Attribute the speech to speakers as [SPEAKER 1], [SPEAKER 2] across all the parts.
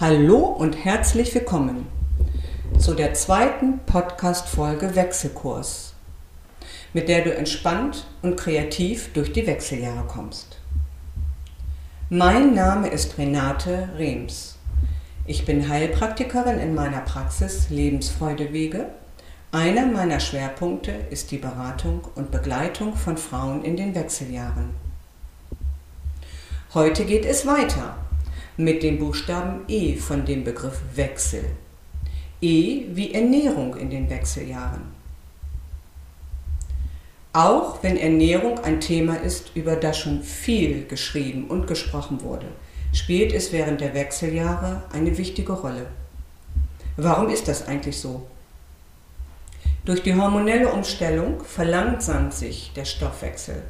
[SPEAKER 1] Hallo und herzlich willkommen zu der zweiten Podcast-Folge Wechselkurs, mit der du entspannt und kreativ durch die Wechseljahre kommst. Mein Name ist Renate Rems. Ich bin Heilpraktikerin in meiner Praxis Lebensfreudewege. Einer meiner Schwerpunkte ist die Beratung und Begleitung von Frauen in den Wechseljahren. Heute geht es weiter mit dem Buchstaben E von dem Begriff Wechsel. E wie Ernährung in den Wechseljahren. Auch wenn Ernährung ein Thema ist, über das schon viel geschrieben und gesprochen wurde, spielt es während der Wechseljahre eine wichtige Rolle. Warum ist das eigentlich so? Durch die hormonelle Umstellung verlangsamt sich der Stoffwechsel.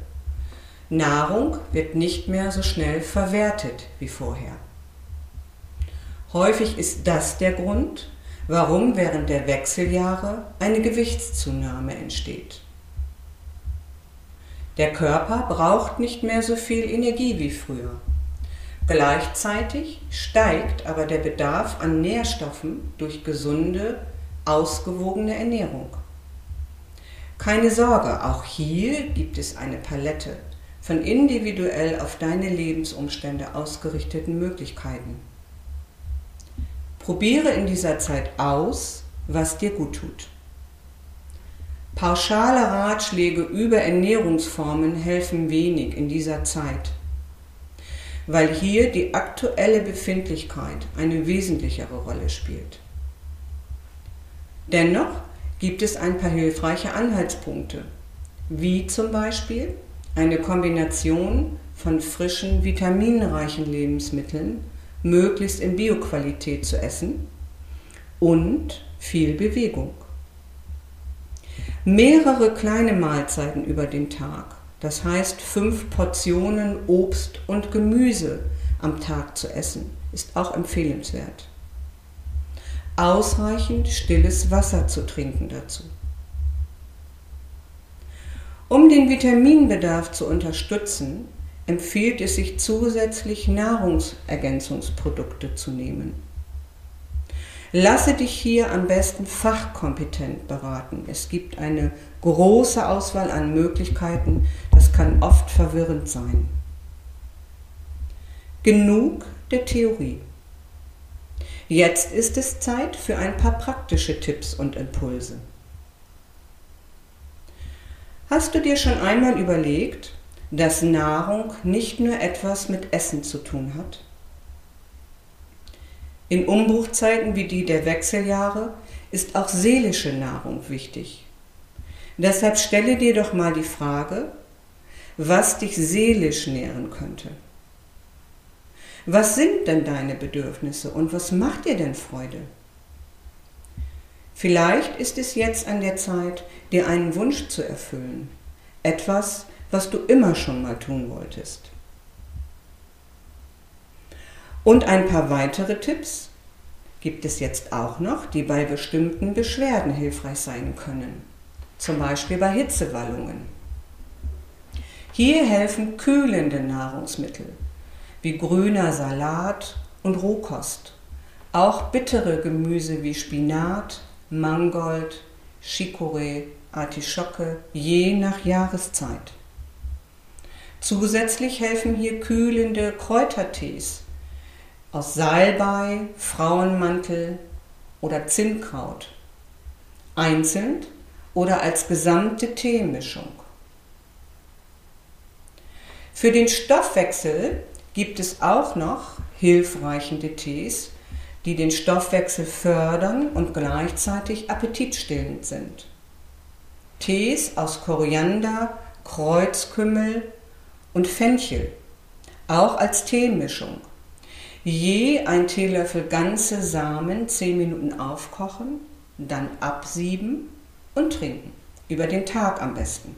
[SPEAKER 1] Nahrung wird nicht mehr so schnell verwertet wie vorher. Häufig ist das der Grund, warum während der Wechseljahre eine Gewichtszunahme entsteht. Der Körper braucht nicht mehr so viel Energie wie früher. Gleichzeitig steigt aber der Bedarf an Nährstoffen durch gesunde, ausgewogene Ernährung. Keine Sorge, auch hier gibt es eine Palette von individuell auf deine Lebensumstände ausgerichteten Möglichkeiten. Probiere in dieser Zeit aus, was dir gut tut. Pauschale Ratschläge über Ernährungsformen helfen wenig in dieser Zeit, weil hier die aktuelle Befindlichkeit eine wesentlichere Rolle spielt. Dennoch gibt es ein paar hilfreiche Anhaltspunkte, wie zum Beispiel eine Kombination von frischen, vitaminreichen Lebensmitteln möglichst in Bioqualität zu essen und viel Bewegung. Mehrere kleine Mahlzeiten über den Tag, das heißt fünf Portionen Obst und Gemüse am Tag zu essen, ist auch empfehlenswert. Ausreichend stilles Wasser zu trinken dazu. Um den Vitaminbedarf zu unterstützen, empfiehlt es sich zusätzlich Nahrungsergänzungsprodukte zu nehmen. Lasse dich hier am besten fachkompetent beraten. Es gibt eine große Auswahl an Möglichkeiten, das kann oft verwirrend sein. Genug der Theorie. Jetzt ist es Zeit für ein paar praktische Tipps und Impulse. Hast du dir schon einmal überlegt, dass Nahrung nicht nur etwas mit Essen zu tun hat. In Umbruchzeiten wie die der Wechseljahre ist auch seelische Nahrung wichtig. Deshalb stelle dir doch mal die Frage, was dich seelisch nähren könnte. Was sind denn deine Bedürfnisse und was macht dir denn Freude? Vielleicht ist es jetzt an der Zeit, dir einen Wunsch zu erfüllen, etwas, was du immer schon mal tun wolltest. Und ein paar weitere Tipps gibt es jetzt auch noch, die bei bestimmten Beschwerden hilfreich sein können, zum Beispiel bei Hitzewallungen. Hier helfen kühlende Nahrungsmittel wie grüner Salat und Rohkost, auch bittere Gemüse wie Spinat, Mangold, Chicorée, Artischocke, je nach Jahreszeit. Zusätzlich helfen hier kühlende Kräutertees aus Salbei, Frauenmantel oder Zinnkraut, einzeln oder als gesamte Teemischung. Für den Stoffwechsel gibt es auch noch hilfreichende Tees, die den Stoffwechsel fördern und gleichzeitig appetitstillend sind. Tees aus Koriander, Kreuzkümmel und Fenchel, auch als Teemischung. Je ein Teelöffel ganze Samen 10 Minuten aufkochen, dann absieben und trinken. Über den Tag am besten.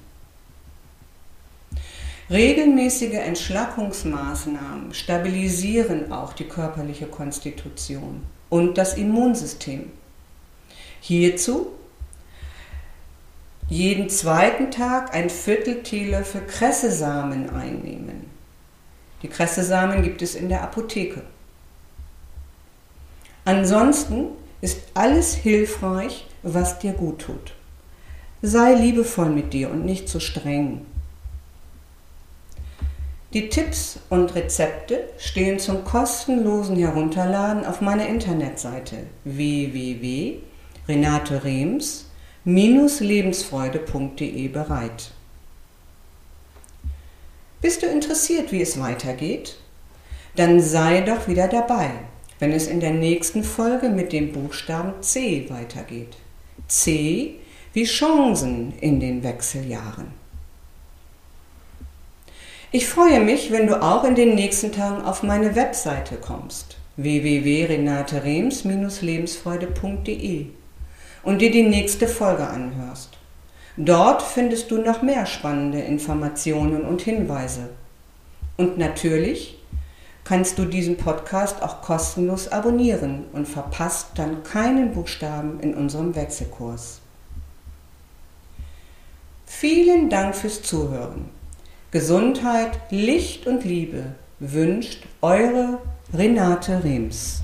[SPEAKER 1] Regelmäßige Entschlackungsmaßnahmen stabilisieren auch die körperliche Konstitution und das Immunsystem. Hierzu jeden zweiten Tag ein Viertel Teelöffel Kressesamen einnehmen. Die Kressesamen gibt es in der Apotheke. Ansonsten ist alles hilfreich, was dir gut tut. Sei liebevoll mit dir und nicht zu streng. Die Tipps und Rezepte stehen zum kostenlosen Herunterladen auf meiner Internetseite www.renaterems-lebensfreude.de bereit. Bist du interessiert, wie es weitergeht? Dann sei doch wieder dabei, wenn es in der nächsten Folge mit dem Buchstaben C weitergeht. C wie Chancen in den Wechseljahren. Ich freue mich, wenn du auch in den nächsten Tagen auf meine Webseite kommst www.renaterems-lebensfreude.de und dir die nächste Folge anhörst. Dort findest du noch mehr spannende Informationen und Hinweise. Und natürlich kannst du diesen Podcast auch kostenlos abonnieren und verpasst dann keinen Buchstaben in unserem Wechselkurs. Vielen Dank fürs Zuhören. Gesundheit, Licht und Liebe wünscht eure Renate Rems.